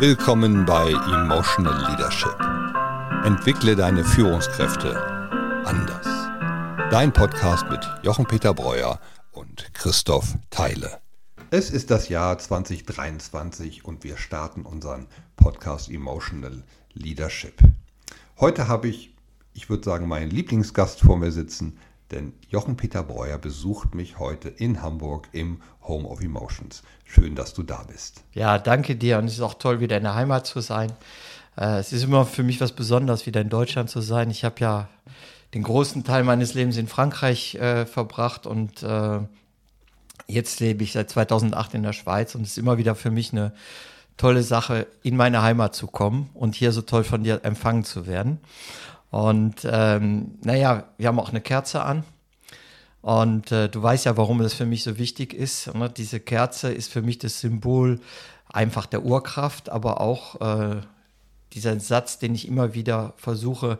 Willkommen bei Emotional Leadership. Entwickle deine Führungskräfte anders. Dein Podcast mit Jochen-Peter Breuer und Christoph Theile. Es ist das Jahr 2023 und wir starten unseren Podcast Emotional Leadership. Heute habe ich, ich würde sagen, meinen Lieblingsgast vor mir sitzen, denn Jochen-Peter Breuer besucht mich heute in Hamburg im Home of Emotions. Schön, dass du da bist. Ja, danke dir und es ist auch toll, wieder in der Heimat zu sein. Äh, es ist immer für mich was Besonderes, wieder in Deutschland zu sein. Ich habe ja den großen Teil meines Lebens in Frankreich äh, verbracht und äh, jetzt lebe ich seit 2008 in der Schweiz und es ist immer wieder für mich eine tolle Sache, in meine Heimat zu kommen und hier so toll von dir empfangen zu werden. Und ähm, naja, wir haben auch eine Kerze an. Und äh, du weißt ja, warum das für mich so wichtig ist. Ne? Diese Kerze ist für mich das Symbol einfach der Urkraft, aber auch äh, dieser Satz, den ich immer wieder versuche,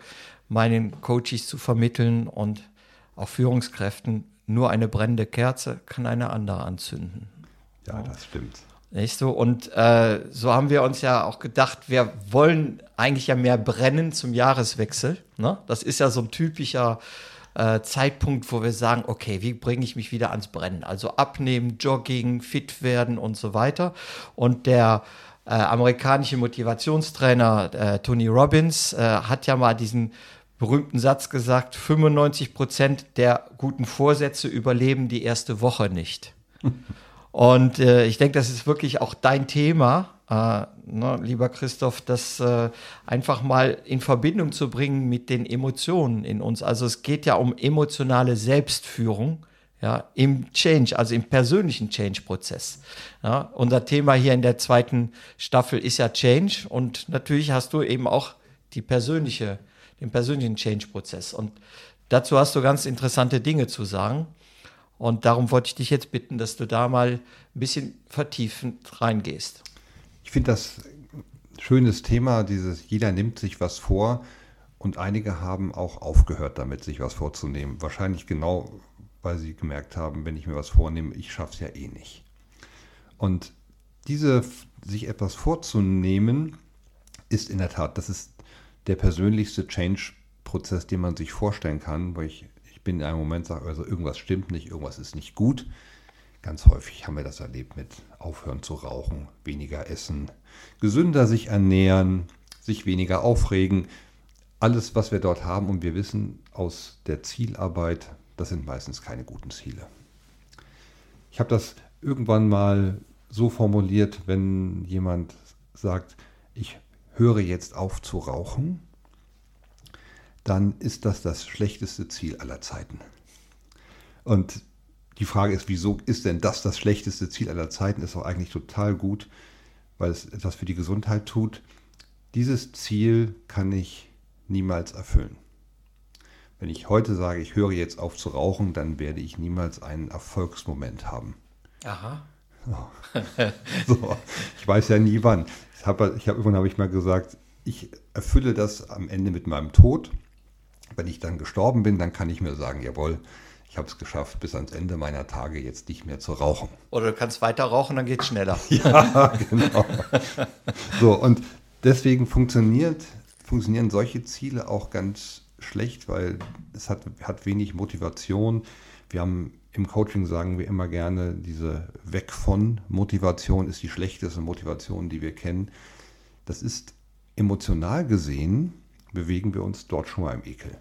meinen Coaches zu vermitteln und auch Führungskräften, nur eine brennende Kerze kann eine andere anzünden. Ja, das stimmt. Nicht so? Und äh, so haben wir uns ja auch gedacht, wir wollen eigentlich ja mehr brennen zum Jahreswechsel. Ne? Das ist ja so ein typischer äh, Zeitpunkt, wo wir sagen, okay, wie bringe ich mich wieder ans Brennen? Also abnehmen, Jogging, fit werden und so weiter. Und der äh, amerikanische Motivationstrainer äh, Tony Robbins äh, hat ja mal diesen berühmten Satz gesagt, 95 Prozent der guten Vorsätze überleben die erste Woche nicht. Und äh, ich denke, das ist wirklich auch dein Thema, äh, ne, lieber Christoph, das äh, einfach mal in Verbindung zu bringen mit den Emotionen in uns. Also es geht ja um emotionale Selbstführung. Ja, im Change, also im persönlichen Change-Prozess. Ja, unser Thema hier in der zweiten Staffel ist ja Change und natürlich hast du eben auch die persönliche, den persönlichen Change-Prozess. Und dazu hast du ganz interessante Dinge zu sagen. Und darum wollte ich dich jetzt bitten, dass du da mal ein bisschen vertiefend reingehst. Ich finde das ein schönes Thema, dieses jeder nimmt sich was vor und einige haben auch aufgehört damit, sich was vorzunehmen. Wahrscheinlich genau, weil sie gemerkt haben, wenn ich mir was vornehme, ich schaffe es ja eh nicht. Und diese, sich etwas vorzunehmen, ist in der Tat, das ist der persönlichste Change-Prozess, den man sich vorstellen kann, weil ich bin in einem Moment, sage also irgendwas stimmt nicht, irgendwas ist nicht gut. Ganz häufig haben wir das erlebt mit aufhören zu rauchen, weniger essen, gesünder sich ernähren, sich weniger aufregen. Alles, was wir dort haben und wir wissen aus der Zielarbeit, das sind meistens keine guten Ziele. Ich habe das irgendwann mal so formuliert, wenn jemand sagt, ich höre jetzt auf zu rauchen, dann ist das das schlechteste Ziel aller Zeiten. Und die Frage ist, wieso ist denn das das schlechteste Ziel aller Zeiten? Ist doch eigentlich total gut, weil es etwas für die Gesundheit tut. Dieses Ziel kann ich niemals erfüllen. Wenn ich heute sage, ich höre jetzt auf zu rauchen, dann werde ich niemals einen Erfolgsmoment haben. Aha. So. so. Ich weiß ja nie wann. Ich habe, ich habe, irgendwann habe ich mal gesagt, ich erfülle das am Ende mit meinem Tod wenn ich dann gestorben bin, dann kann ich mir sagen, jawohl, ich habe es geschafft, bis ans Ende meiner Tage jetzt nicht mehr zu rauchen. Oder du kannst weiter rauchen, dann geht es schneller. ja, genau. So, und deswegen funktioniert, funktionieren solche Ziele auch ganz schlecht, weil es hat, hat wenig Motivation. Wir haben im Coaching sagen wir immer gerne, diese Weg von Motivation ist die schlechteste Motivation, die wir kennen. Das ist emotional gesehen bewegen wir uns dort schon mal im Ekel.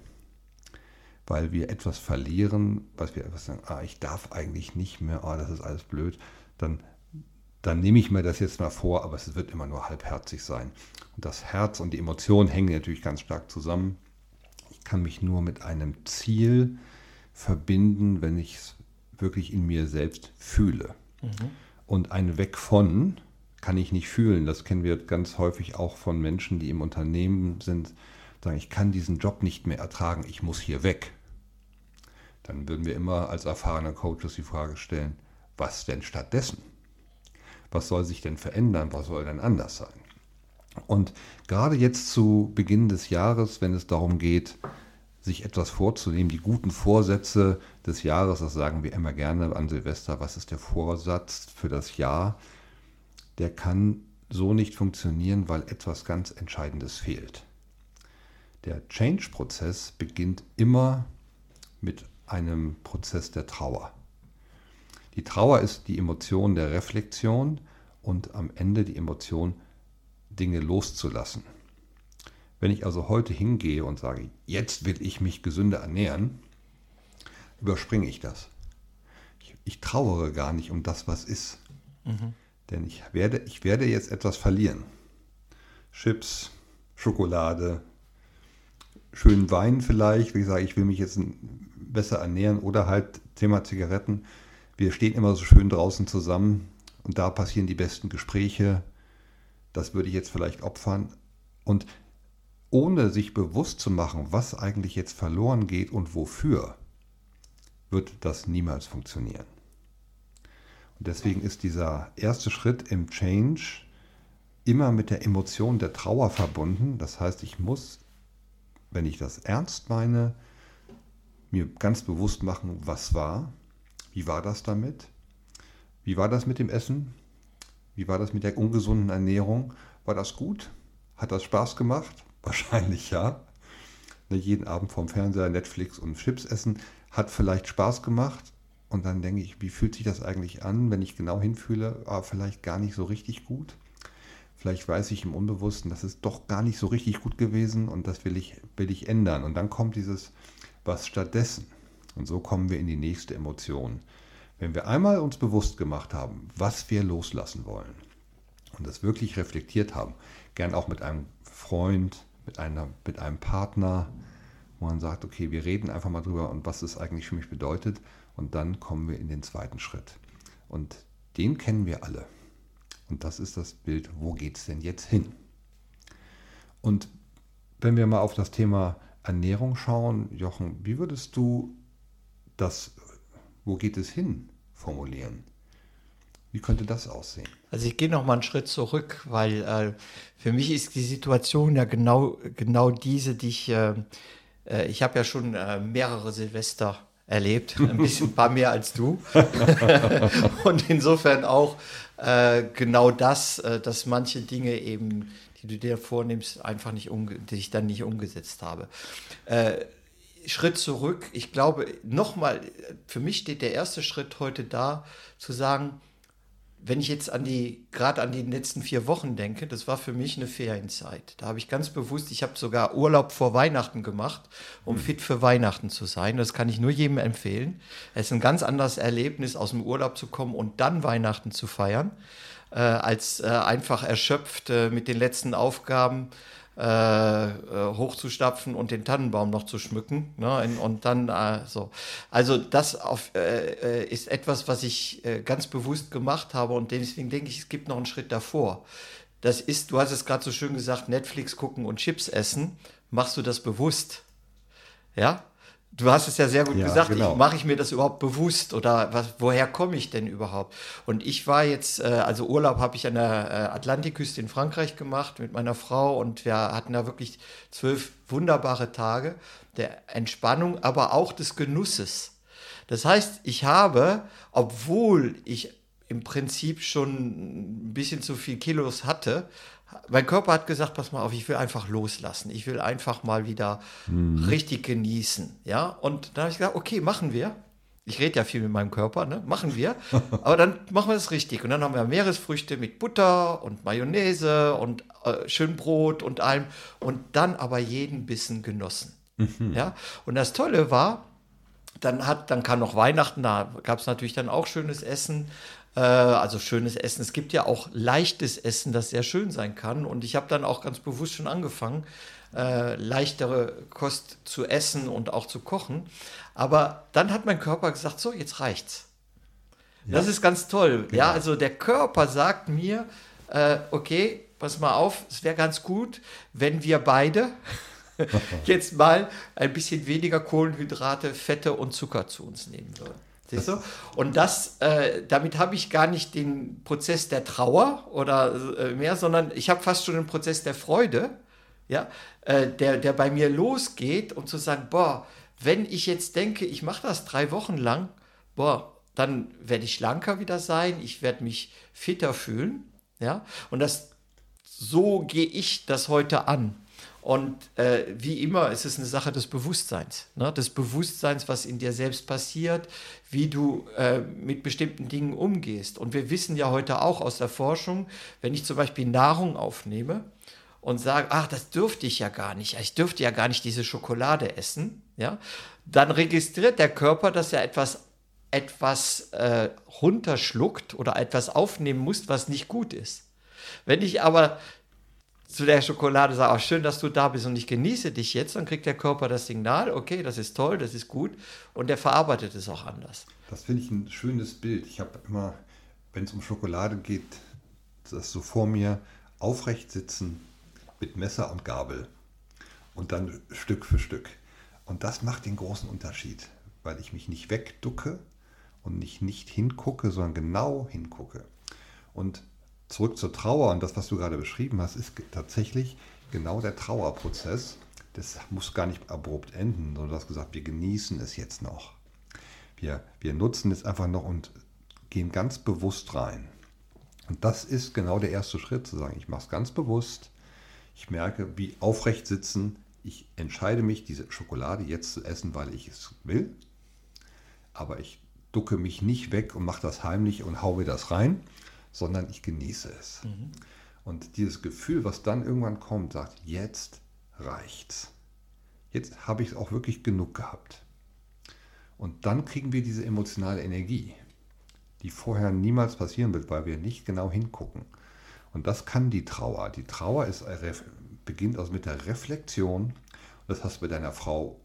Weil wir etwas verlieren, was wir etwas sagen, ah, ich darf eigentlich nicht mehr, ah, das ist alles blöd, dann, dann nehme ich mir das jetzt mal vor, aber es wird immer nur halbherzig sein. Und das Herz und die Emotionen hängen natürlich ganz stark zusammen. Ich kann mich nur mit einem Ziel verbinden, wenn ich es wirklich in mir selbst fühle. Mhm. Und ein Weg von kann ich nicht fühlen. Das kennen wir ganz häufig auch von Menschen, die im Unternehmen sind, sagen, ich kann diesen Job nicht mehr ertragen, ich muss hier weg. Dann würden wir immer als erfahrener Coaches die Frage stellen, was denn stattdessen? Was soll sich denn verändern? Was soll denn anders sein? Und gerade jetzt zu Beginn des Jahres, wenn es darum geht, sich etwas vorzunehmen, die guten Vorsätze des Jahres, das sagen wir immer gerne an Silvester, was ist der Vorsatz für das Jahr, der kann so nicht funktionieren, weil etwas ganz Entscheidendes fehlt. Der Change-Prozess beginnt immer mit einem Prozess der Trauer. Die Trauer ist die Emotion der Reflexion und am Ende die Emotion, Dinge loszulassen. Wenn ich also heute hingehe und sage, jetzt will ich mich gesünder ernähren, überspringe ich das. Ich, ich trauere gar nicht um das, was ist. Mhm. Denn ich werde, ich werde jetzt etwas verlieren. Chips, Schokolade, schönen Wein vielleicht, wie sage, ich will mich jetzt besser ernähren oder halt Thema Zigaretten. Wir stehen immer so schön draußen zusammen und da passieren die besten Gespräche. Das würde ich jetzt vielleicht opfern. Und ohne sich bewusst zu machen, was eigentlich jetzt verloren geht und wofür, wird das niemals funktionieren. Und deswegen ist dieser erste Schritt im Change immer mit der Emotion der Trauer verbunden. Das heißt, ich muss wenn ich das ernst meine, mir ganz bewusst machen, was war, wie war das damit, wie war das mit dem Essen, wie war das mit der ungesunden Ernährung, war das gut, hat das Spaß gemacht, wahrscheinlich ja. Ne, jeden Abend vorm Fernseher Netflix und Chips essen hat vielleicht Spaß gemacht. Und dann denke ich, wie fühlt sich das eigentlich an, wenn ich genau hinfühle, aber vielleicht gar nicht so richtig gut. Vielleicht weiß ich im Unbewussten, das ist doch gar nicht so richtig gut gewesen und das will ich, will ich ändern. Und dann kommt dieses, was stattdessen. Und so kommen wir in die nächste Emotion. Wenn wir einmal uns bewusst gemacht haben, was wir loslassen wollen und das wirklich reflektiert haben, gern auch mit einem Freund, mit, einer, mit einem Partner, wo man sagt, okay, wir reden einfach mal drüber und was es eigentlich für mich bedeutet. Und dann kommen wir in den zweiten Schritt. Und den kennen wir alle. Und das ist das Bild, wo geht es denn jetzt hin? Und wenn wir mal auf das Thema Ernährung schauen, Jochen, wie würdest du das, wo geht es hin, formulieren? Wie könnte das aussehen? Also ich gehe noch mal einen Schritt zurück, weil äh, für mich ist die Situation ja genau, genau diese, die ich, äh, äh ich habe ja schon äh, mehrere Silvester erlebt, ein bisschen ein paar mehr als du. und insofern auch äh, genau das, äh, dass manche Dinge eben, die du dir vornimmst, einfach nicht die ich dann nicht umgesetzt habe. Äh, Schritt zurück, ich glaube, nochmal, für mich steht der erste Schritt heute da, zu sagen, wenn ich jetzt an die, gerade an die letzten vier Wochen denke, das war für mich eine Ferienzeit. Da habe ich ganz bewusst, ich habe sogar Urlaub vor Weihnachten gemacht, um mhm. fit für Weihnachten zu sein. Das kann ich nur jedem empfehlen. Es ist ein ganz anderes Erlebnis, aus dem Urlaub zu kommen und dann Weihnachten zu feiern, äh, als äh, einfach erschöpft äh, mit den letzten Aufgaben äh, äh, hochzustapfen und den Tannenbaum noch zu schmücken. Ne? Und dann äh, so. Also das auf, äh, äh, ist etwas, was ich äh, ganz bewusst gemacht habe und deswegen denke ich, es gibt noch einen Schritt davor. Das ist, du hast es gerade so schön gesagt, Netflix gucken und Chips essen. Machst du das bewusst? Ja? Du hast es ja sehr gut ja, gesagt, genau. mache ich mir das überhaupt bewusst oder was, woher komme ich denn überhaupt? Und ich war jetzt, äh, also Urlaub habe ich an der äh, Atlantikküste in Frankreich gemacht mit meiner Frau und wir hatten da wirklich zwölf wunderbare Tage der Entspannung, aber auch des Genusses. Das heißt, ich habe, obwohl ich im Prinzip schon ein bisschen zu viel Kilos hatte, mein Körper hat gesagt, pass mal auf, ich will einfach loslassen. Ich will einfach mal wieder mhm. richtig genießen. Ja, und dann habe ich gesagt, okay, machen wir. Ich rede ja viel mit meinem Körper, ne? Machen wir. Aber dann machen wir das richtig. Und dann haben wir Meeresfrüchte mit Butter und Mayonnaise und äh, schön Brot und allem. Und dann aber jeden Bissen genossen. Mhm. Ja. Und das Tolle war, dann hat, dann kam noch Weihnachten, da gab es natürlich dann auch schönes Essen. Äh, also schönes Essen. Es gibt ja auch leichtes Essen, das sehr schön sein kann. Und ich habe dann auch ganz bewusst schon angefangen, äh, leichtere Kost zu essen und auch zu kochen. Aber dann hat mein Körper gesagt, so, jetzt reicht's. Ja. Das ist ganz toll. Genau. Ja, also der Körper sagt mir, äh, okay, pass mal auf, es wäre ganz gut, wenn wir beide jetzt mal ein bisschen weniger Kohlenhydrate, Fette und Zucker zu uns nehmen würden. Siehst du? Und das, äh, damit habe ich gar nicht den Prozess der Trauer oder äh, mehr, sondern ich habe fast schon den Prozess der Freude, ja, äh, der, der bei mir losgeht, um zu sagen, boah, wenn ich jetzt denke, ich mache das drei Wochen lang, boah, dann werde ich schlanker wieder sein, ich werde mich fitter fühlen, ja, und das so gehe ich das heute an. Und äh, wie immer ist es eine Sache des Bewusstseins, ne? des Bewusstseins, was in dir selbst passiert, wie du äh, mit bestimmten Dingen umgehst. Und wir wissen ja heute auch aus der Forschung, wenn ich zum Beispiel Nahrung aufnehme und sage, ach, das dürfte ich ja gar nicht, ich dürfte ja gar nicht diese Schokolade essen, ja, dann registriert der Körper, dass er etwas etwas äh, runterschluckt oder etwas aufnehmen muss, was nicht gut ist. Wenn ich aber zu der Schokolade sage, oh, schön, dass du da bist und ich genieße dich jetzt, dann kriegt der Körper das Signal, okay, das ist toll, das ist gut und der verarbeitet es auch anders. Das finde ich ein schönes Bild. Ich habe immer, wenn es um Schokolade geht, das so vor mir aufrecht sitzen mit Messer und Gabel und dann Stück für Stück. Und das macht den großen Unterschied, weil ich mich nicht wegducke und nicht nicht hingucke, sondern genau hingucke. Und zurück zur Trauer und das, was du gerade beschrieben hast, ist tatsächlich genau der Trauerprozess. Das muss gar nicht abrupt enden, sondern du hast gesagt, wir genießen es jetzt noch. Wir, wir nutzen es einfach noch und gehen ganz bewusst rein. Und das ist genau der erste Schritt, zu sagen, ich mache es ganz bewusst. Ich merke, wie aufrecht sitzen. Ich entscheide mich, diese Schokolade jetzt zu essen, weil ich es will. Aber ich ducke mich nicht weg und mache das heimlich und haue das rein, sondern ich genieße es. Mhm. Und dieses Gefühl, was dann irgendwann kommt, sagt, jetzt reicht's. Jetzt habe ich es auch wirklich genug gehabt. Und dann kriegen wir diese emotionale Energie, die vorher niemals passieren wird, weil wir nicht genau hingucken. Und das kann die Trauer. Die Trauer ist, beginnt also mit der Reflexion. Das hast du mit deiner Frau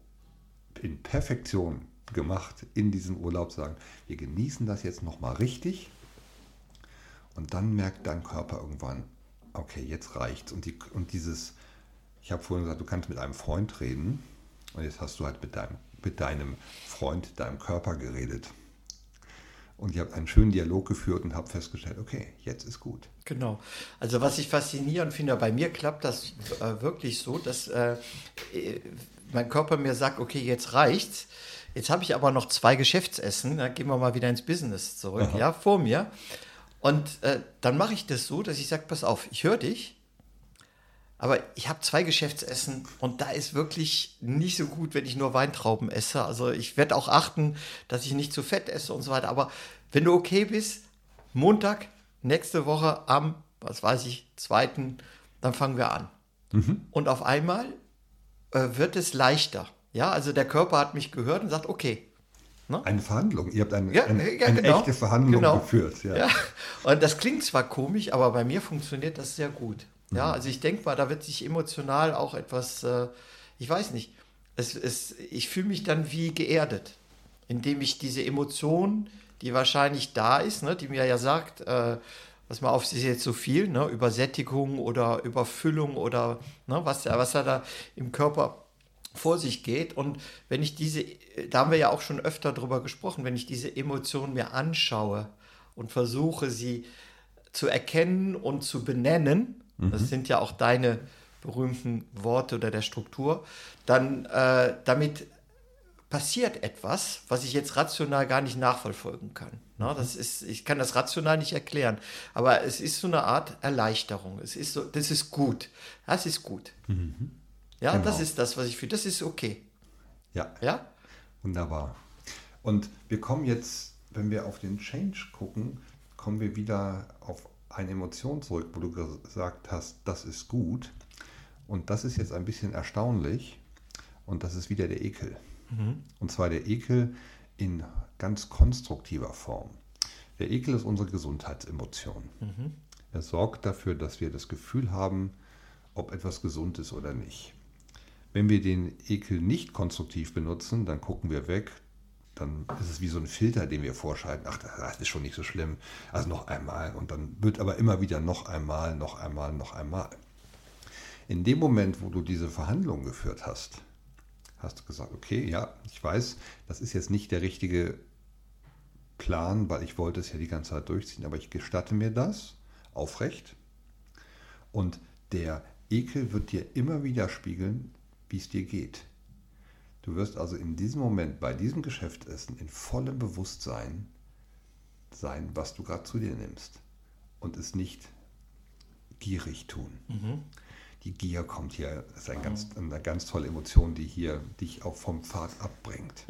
in Perfektion gemacht in diesem Urlaub, sagen, wir genießen das jetzt nochmal richtig und dann merkt dein Körper irgendwann, okay, jetzt reicht's. Und, die, und dieses, ich habe vorhin gesagt, du kannst mit einem Freund reden. Und jetzt hast du halt mit deinem, mit deinem Freund, deinem Körper geredet. Und ihr habt einen schönen Dialog geführt und habt festgestellt, okay, jetzt ist gut. Genau. Also was ich faszinierend finde, bei mir klappt das äh, wirklich so, dass äh, mein Körper mir sagt, okay, jetzt reicht's. Jetzt habe ich aber noch zwei Geschäftsessen, da gehen wir mal wieder ins Business zurück, Aha. ja, vor mir. Und äh, dann mache ich das so, dass ich sage, pass auf, ich höre dich, aber ich habe zwei Geschäftsessen und da ist wirklich nicht so gut, wenn ich nur Weintrauben esse. Also ich werde auch achten, dass ich nicht zu fett esse und so weiter. Aber wenn du okay bist, Montag, nächste Woche am, was weiß ich, zweiten, dann fangen wir an. Mhm. Und auf einmal äh, wird es leichter. Ja, also der Körper hat mich gehört und sagt, okay, Ne? Eine Verhandlung. Ihr habt eine, ja, eine, ja, eine genau. echte Verhandlung genau. geführt. Ja. ja. Und das klingt zwar komisch, aber bei mir funktioniert das sehr gut. Ja, mhm. also ich denke mal, da wird sich emotional auch etwas, äh, ich weiß nicht, es, es, ich fühle mich dann wie geerdet, indem ich diese Emotion, die wahrscheinlich da ist, ne, die mir ja sagt, äh, was mal auf, ist jetzt so viel, ne, Übersättigung oder Überfüllung oder ne, was, was da im Körper vor sich geht. Und wenn ich diese, da haben wir ja auch schon öfter drüber gesprochen, wenn ich diese Emotionen mir anschaue und versuche, sie zu erkennen und zu benennen, mhm. das sind ja auch deine berühmten Worte oder der Struktur, dann äh, damit passiert etwas, was ich jetzt rational gar nicht nachverfolgen kann. Ne? Mhm. Das ist, ich kann das rational nicht erklären, aber es ist so eine Art Erleichterung. Es ist so, das ist gut. Das ist gut. Mhm. Ja, genau. das ist das, was ich fühle. Das ist okay. Ja. Ja? Wunderbar. Und wir kommen jetzt, wenn wir auf den Change gucken, kommen wir wieder auf eine Emotion zurück, wo du gesagt hast, das ist gut. Und das ist jetzt ein bisschen erstaunlich. Und das ist wieder der Ekel. Mhm. Und zwar der Ekel in ganz konstruktiver Form. Der Ekel ist unsere Gesundheitsemotion. Mhm. Er sorgt dafür, dass wir das Gefühl haben, ob etwas gesund ist oder nicht. Wenn wir den Ekel nicht konstruktiv benutzen, dann gucken wir weg. Dann ist es wie so ein Filter, den wir vorschalten. Ach, das ist schon nicht so schlimm. Also noch einmal. Und dann wird aber immer wieder noch einmal, noch einmal, noch einmal. In dem Moment, wo du diese Verhandlung geführt hast, hast du gesagt, okay, ja, ich weiß, das ist jetzt nicht der richtige Plan, weil ich wollte es ja die ganze Zeit durchziehen, aber ich gestatte mir das aufrecht. Und der Ekel wird dir immer wieder spiegeln, wie es dir geht. Du wirst also in diesem Moment bei diesem Geschäftsessen in vollem Bewusstsein sein, was du gerade zu dir nimmst und es nicht gierig tun. Die Gier kommt hier, ist ein ganz, eine ganz tolle Emotion, die hier dich auch vom Pfad abbringt.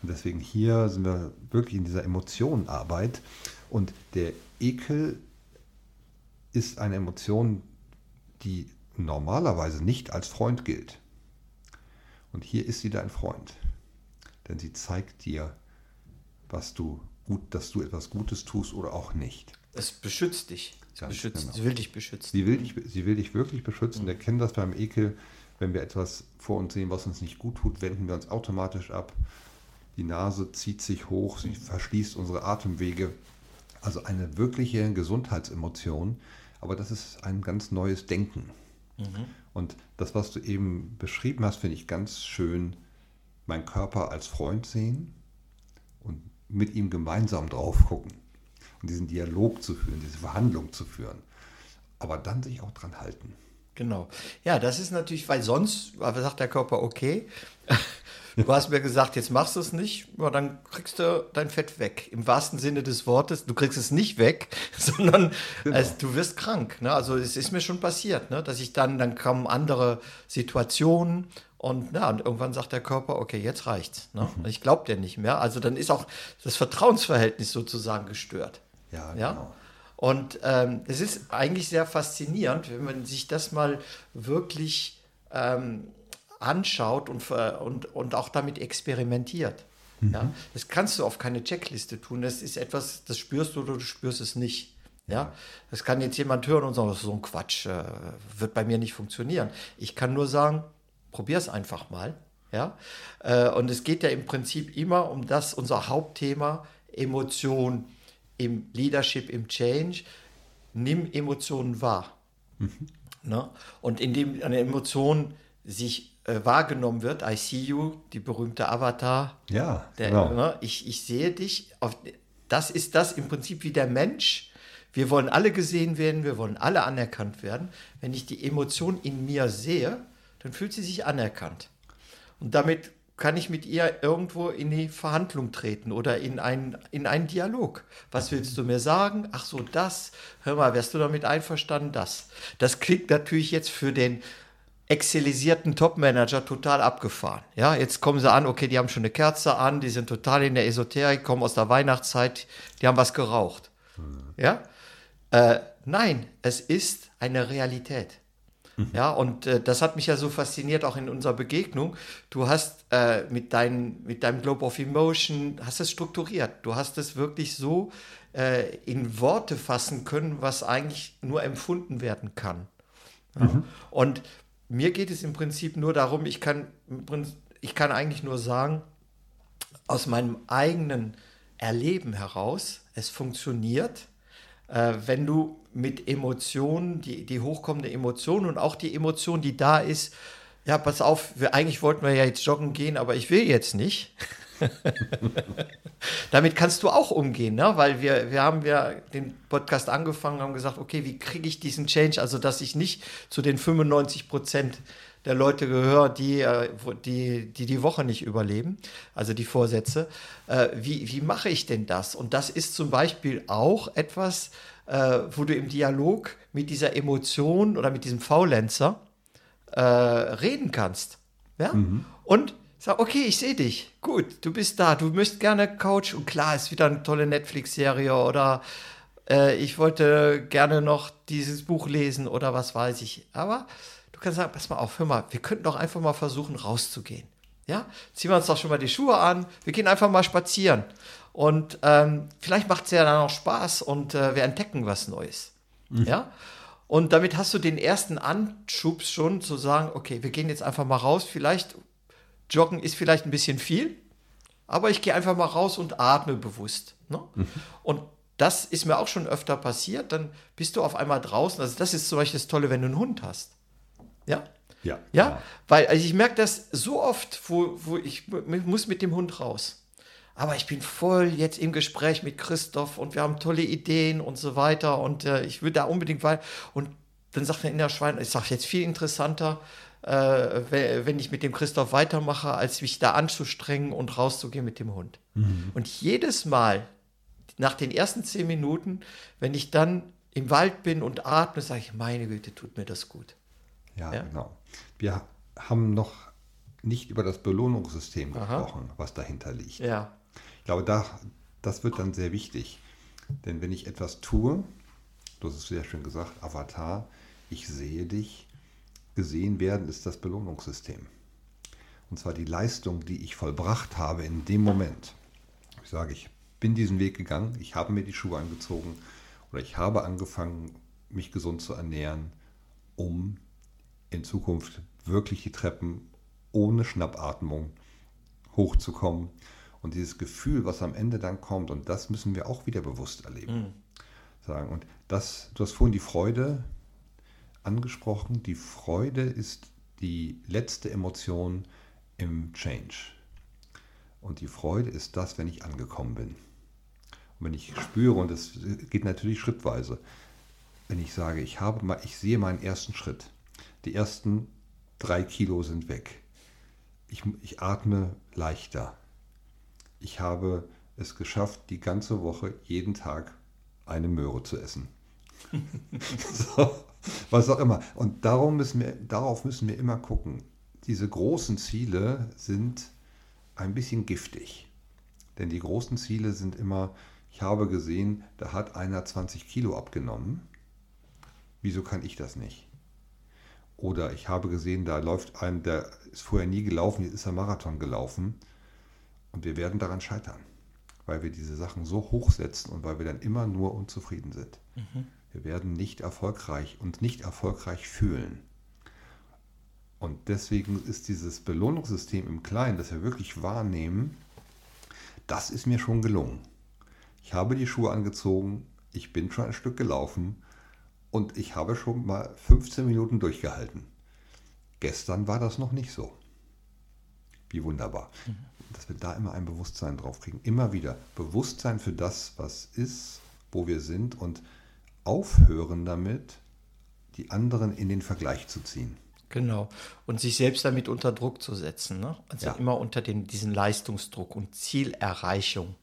Und deswegen hier sind wir wirklich in dieser Emotionenarbeit. Und der Ekel ist eine Emotion, die normalerweise nicht als Freund gilt. Und hier ist sie dein Freund. Denn sie zeigt dir, was du gut, dass du etwas Gutes tust oder auch nicht. Es beschützt dich. Es beschützt, genau. Sie will dich beschützen. Sie will dich, sie will dich wirklich beschützen. Wir kennen das beim Ekel. Wenn wir etwas vor uns sehen, was uns nicht gut tut, wenden wir uns automatisch ab. Die Nase zieht sich hoch, sie verschließt unsere Atemwege. Also eine wirkliche Gesundheitsemotion. Aber das ist ein ganz neues Denken. Und das, was du eben beschrieben hast, finde ich ganz schön. Mein Körper als Freund sehen und mit ihm gemeinsam drauf gucken und diesen Dialog zu führen, diese Verhandlung zu führen. Aber dann sich auch dran halten. Genau. Ja, das ist natürlich, weil sonst sagt der Körper, okay, du hast mir gesagt, jetzt machst du es nicht, ja, dann kriegst du dein Fett weg. Im wahrsten Sinne des Wortes, du kriegst es nicht weg, sondern Genau. also, du wirst krank. Ne? Also es ist mir schon passiert, ne? dass ich dann, dann kamen andere Situationen und, ja, und irgendwann sagt der Körper, okay, jetzt reicht's. Ne? Mhm. Ich glaube dir nicht mehr. Also dann ist auch das Vertrauensverhältnis sozusagen gestört. Ja, Ja. genau. Und ähm, es ist eigentlich sehr faszinierend, wenn man sich das mal wirklich ähm, anschaut und, und, und auch damit experimentiert. Ja? Das kannst du auf keine Checkliste tun. Das ist etwas, das spürst du oder du spürst es nicht. Ja? Das kann jetzt jemand hören und sagen, das ist so ein Quatsch, äh, wird bei mir nicht funktionieren. Ich kann nur sagen, probier es einfach mal. Ja? Äh, und es geht ja im Prinzip immer um das, unser Hauptthema, Emotion im Leadership, im Change. Nimm Emotionen wahr. Ne? Und indem eine Emotion sich äh, wahrgenommen wird, I see you, die berühmte Avatar, Ja, der, genau. ne, ich, ich sehe dich. Auf, das ist das im Prinzip wie der Mensch. Wir wollen alle gesehen werden, wir wollen alle anerkannt werden. Wenn ich die Emotion in mir sehe, dann fühlt sie sich anerkannt. Und damit kann ich mit ihr irgendwo in die Verhandlung treten oder in einen, in einen Dialog. Was willst du mir sagen? Ach so, das. Hör mal, wärst du damit einverstanden? Das. Das klingt natürlich jetzt für den exzelisierten Topmanager total abgefahren. Ja, jetzt kommen sie an, okay, die haben schon eine Kerze an, die sind total in der Esoterik, kommen aus der Weihnachtszeit, die haben was geraucht. Ja? Äh, nein, es ist eine Realität. Ja, und äh, das hat mich ja so fasziniert, auch in unserer Begegnung. Du hast äh, mit, dein, mit deinem Globe of Emotion, hast es strukturiert. Du hast es wirklich so äh, in Worte fassen können, was eigentlich nur empfunden werden kann. Ja? Und mir geht es im Prinzip nur darum, ich kann, ich kann eigentlich nur sagen, aus meinem eigenen Erleben heraus, es funktioniert, äh, wenn du mit Emotionen, die, die hochkommende Emotion und auch die Emotion, die da ist, ja, pass auf, wir, eigentlich wollten wir ja jetzt joggen gehen, aber ich will jetzt nicht. Damit kannst du auch umgehen, ne? weil wir, wir haben ja den Podcast angefangen, haben gesagt, okay, wie kriege ich diesen Change, also dass ich nicht zu den 95 Prozent der Leute gehöre, die, äh, die, die die Woche nicht überleben, also die Vorsätze. Äh, wie, wie mache ich denn das? Und das ist zum Beispiel auch etwas, äh, wo du im Dialog mit dieser Emotion oder mit diesem Faulenzer reden kannst. Ja? Und sag, okay, ich sehe dich. Gut, du bist da. Du möchtest gerne Couch. Und klar, ist wieder eine tolle Netflix-Serie oder äh, ich wollte gerne noch dieses Buch lesen oder was weiß ich. Aber du kannst sagen, pass mal auf, hör mal, wir könnten doch einfach mal versuchen, rauszugehen. Ja, ziehen wir uns doch schon mal die Schuhe an. Wir gehen einfach mal spazieren. Und ähm, vielleicht macht es ja dann auch Spaß und äh, wir entdecken was Neues. Ja. Und damit hast du den ersten Anschubs schon zu sagen, okay, wir gehen jetzt einfach mal raus. Vielleicht joggen ist vielleicht ein bisschen viel, aber ich gehe einfach mal raus und atme bewusst. Ne? Und das ist mir auch schon öfter passiert. Dann bist du auf einmal draußen. Also das ist zum Beispiel das Tolle, wenn du einen Hund hast. Ja. Ja. Ja, weil also ich merke das so oft, wo, wo ich m- muss mit dem Hund raus. Aber ich bin voll jetzt im Gespräch mit Christoph und wir haben tolle Ideen und so weiter und äh, ich würde da unbedingt weiter. Und dann sagt der Innerschwein, ich sage jetzt viel interessanter, wenn ich mit dem Christoph weitermache, als mich da anzustrengen und rauszugehen mit dem Hund. Und jedes Mal, nach den ersten zehn Minuten, wenn ich dann im Wald bin und atme, sage ich, meine Güte, tut mir das gut. Ja, ja, genau. Wir haben noch nicht über das Belohnungssystem Aha. gesprochen, was dahinter liegt. Ja. Ich glaube, da, das wird dann sehr wichtig. Denn wenn ich etwas tue, du hast es sehr schön gesagt, Avatar, ich sehe dich, gesehen werden ist das Belohnungssystem. Und zwar die Leistung, die ich vollbracht habe in dem Moment. Ich sage, ich bin diesen Weg gegangen, ich habe mir die Schuhe angezogen oder ich habe angefangen, mich gesund zu ernähren, um in Zukunft wirklich die Treppen ohne Schnappatmung hochzukommen. Und dieses Gefühl, was am Ende dann kommt, und das müssen wir auch wieder bewusst erleben. Mhm. Sagen. Und das, du hast vorhin die Freude angesprochen. Die Freude ist die letzte Emotion im Change. Und die Freude ist das, wenn ich angekommen bin. Und wenn ich spüre, und es geht natürlich schrittweise, wenn ich sage, ich, habe mal, ich sehe meinen ersten Schritt, die ersten drei Kilo sind weg, ich, ich atme leichter, ich habe es geschafft, die ganze Woche jeden Tag eine Möhre zu essen. so, was auch immer. Und darum müssen wir, darauf müssen wir immer gucken. Diese großen Ziele sind ein bisschen giftig. Denn die großen Ziele sind immer, ich habe gesehen, da hat einer 20 Kilo abgenommen. Wieso kann ich das nicht? Oder ich habe gesehen, da läuft ein, der ist vorher nie gelaufen, jetzt ist er Marathon gelaufen. Und wir werden daran scheitern, weil wir diese Sachen so hochsetzen und weil wir dann immer nur unzufrieden sind. Mhm. Wir werden nicht erfolgreich und nicht erfolgreich fühlen. Und deswegen ist dieses Belohnungssystem im Kleinen, das wir wirklich wahrnehmen, das ist mir schon gelungen. Ich habe die Schuhe angezogen, ich bin schon ein Stück gelaufen und ich habe schon mal 15 Minuten durchgehalten. Gestern war das noch nicht so. Wie wunderbar. Mhm dass wir da immer ein Bewusstsein drauf kriegen. Immer wieder Bewusstsein für das, was ist, wo wir sind und aufhören damit, die anderen in den Vergleich zu ziehen. Genau. Und sich selbst damit unter Druck zu setzen. Ne? Also ja. immer unter dem, diesen Leistungsdruck und Zielerreichung.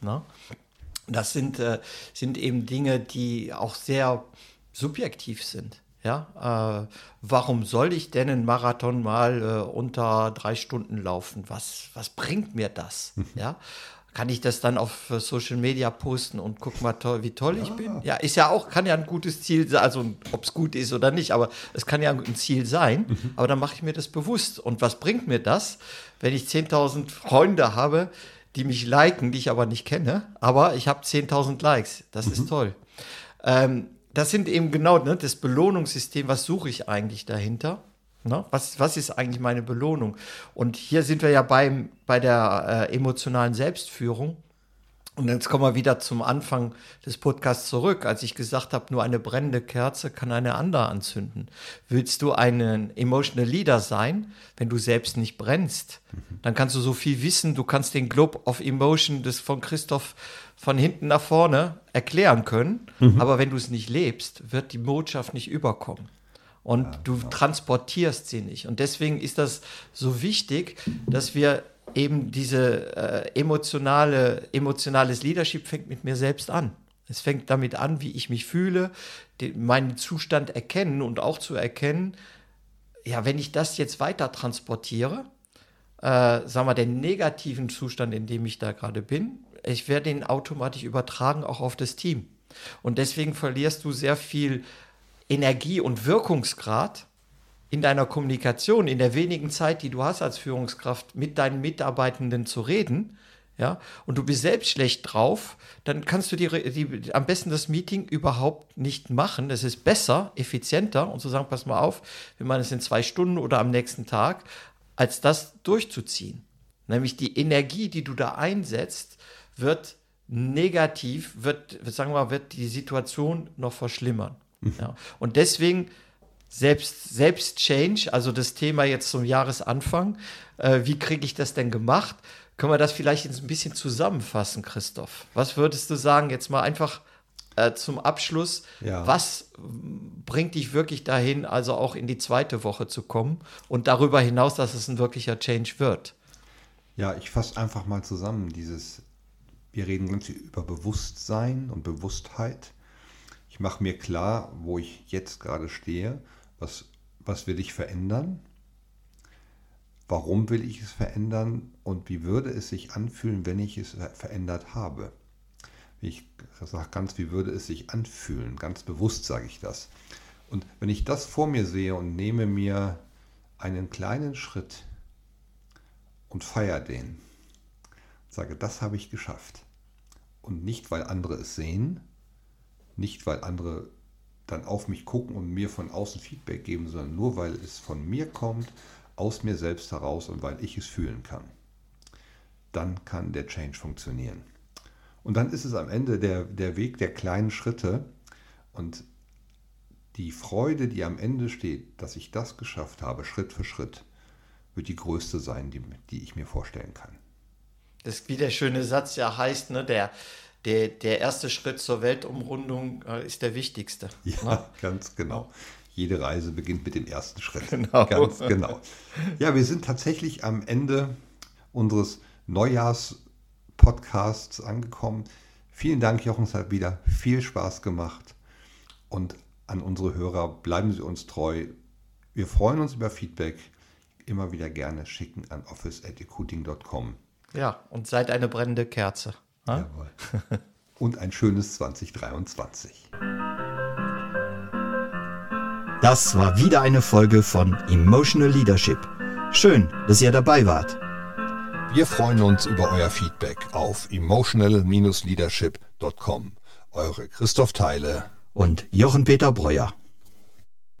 Ne? Das sind, äh, sind eben Dinge, die auch sehr subjektiv sind. Ja, äh, warum soll ich denn einen Marathon mal äh, unter drei Stunden laufen? Was, was bringt mir das? Mhm. Ja, kann ich das dann auf äh, Social Media posten und guck mal, toll, wie toll ja. ich bin? Ja, ist ja auch, kann ja ein gutes Ziel sein, also ob es gut ist oder nicht, aber es kann ja ein Ziel sein. Mhm. Aber dann mache ich mir das bewusst. Und was bringt mir das, wenn ich 10.000 Freunde habe, die mich liken, die ich aber nicht kenne, aber ich habe 10.000 Likes. Das mhm. ist toll. Ähm, das sind eben genau ne, das Belohnungssystem. Was suche ich eigentlich dahinter? Ne? Was, was ist eigentlich meine Belohnung? Und hier sind wir ja beim, bei der äh, emotionalen Selbstführung. Und jetzt kommen wir wieder zum Anfang des Podcasts zurück, als ich gesagt habe, nur eine brennende Kerze kann eine andere anzünden. Willst du ein emotional Leader sein, wenn du selbst nicht brennst? Mhm. Dann kannst du so viel wissen, du kannst den Globe of Emotion des von Christoph von hinten nach vorne erklären können, mhm. aber wenn du es nicht lebst, wird die Botschaft nicht überkommen. Und ja, du genau. transportierst sie nicht. Und deswegen ist das so wichtig, dass wir eben diese äh, emotionale, emotionales Leadership fängt mit mir selbst an. Es fängt damit an, wie ich mich fühle, den, meinen Zustand erkennen und auch zu erkennen, ja, wenn ich das jetzt weiter transportiere, äh, sagen wir, den negativen Zustand, in dem ich da gerade bin, ich werde ihn automatisch übertragen auch auf das Team. Und deswegen verlierst du sehr viel Energie und Wirkungsgrad in deiner Kommunikation, in der wenigen Zeit, die du hast als Führungskraft, mit deinen Mitarbeitenden zu reden, ja, und du bist selbst schlecht drauf, dann kannst du die, die, am besten das Meeting überhaupt nicht machen. Es ist besser, effizienter und zu sagen, pass mal auf, wir machen es in zwei Stunden oder am nächsten Tag, als das durchzuziehen. Nämlich die Energie, die du da einsetzt, wird negativ, wird, sagen wir mal, wird die Situation noch verschlimmern. Mhm. Ja. Und deswegen selbst, selbst Change, also das Thema jetzt zum Jahresanfang, äh, wie kriege ich das denn gemacht? Können wir das vielleicht ein bisschen zusammenfassen, Christoph? Was würdest du sagen, jetzt mal einfach äh, zum Abschluss, ja. was bringt dich wirklich dahin, also auch in die zweite Woche zu kommen und darüber hinaus, dass es ein wirklicher Change wird? Ja, ich fasse einfach mal zusammen, dieses, wir reden ganz viel über Bewusstsein und Bewusstheit. Ich mache mir klar, wo ich jetzt gerade stehe, was, was will ich verändern, warum will ich es verändern und wie würde es sich anfühlen, wenn ich es verändert habe. Ich sage ganz, wie würde es sich anfühlen, ganz bewusst sage ich das. Und wenn ich das vor mir sehe und nehme mir einen kleinen Schritt und feiere den, sage, das habe ich geschafft. Und nicht, weil andere es sehen, nicht, weil andere dann auf mich gucken und mir von außen Feedback geben, sondern nur, weil es von mir kommt, aus mir selbst heraus und weil ich es fühlen kann. Dann kann der Change funktionieren. Und dann ist es am Ende der, der Weg der kleinen Schritte und die Freude, die am Ende steht, dass ich das geschafft habe, Schritt für Schritt, wird die größte sein, die, die ich mir vorstellen kann. Das wie der schöne Satz ja heißt, ne, der, der, der erste Schritt zur Weltumrundung äh, ist der wichtigste. Ja, ne? ganz genau. Jede Reise beginnt mit dem ersten Schritt. Genau. Ganz genau. Ja, wir sind tatsächlich am Ende unseres Neujahrs-Podcasts angekommen. Vielen Dank, Jochen, es hat wieder viel Spaß gemacht. Und an unsere Hörer, bleiben Sie uns treu. Wir freuen uns über Feedback. Immer wieder gerne schicken an office.ecouting.com. Ja, und seid eine brennende Kerze. Ha? Jawohl. Und ein schönes 2023. Das war wieder eine Folge von Emotional Leadership. Schön, dass ihr dabei wart. Wir freuen uns über euer Feedback auf emotional-leadership.com. Eure Christoph Teile und Jochen Peter Breuer.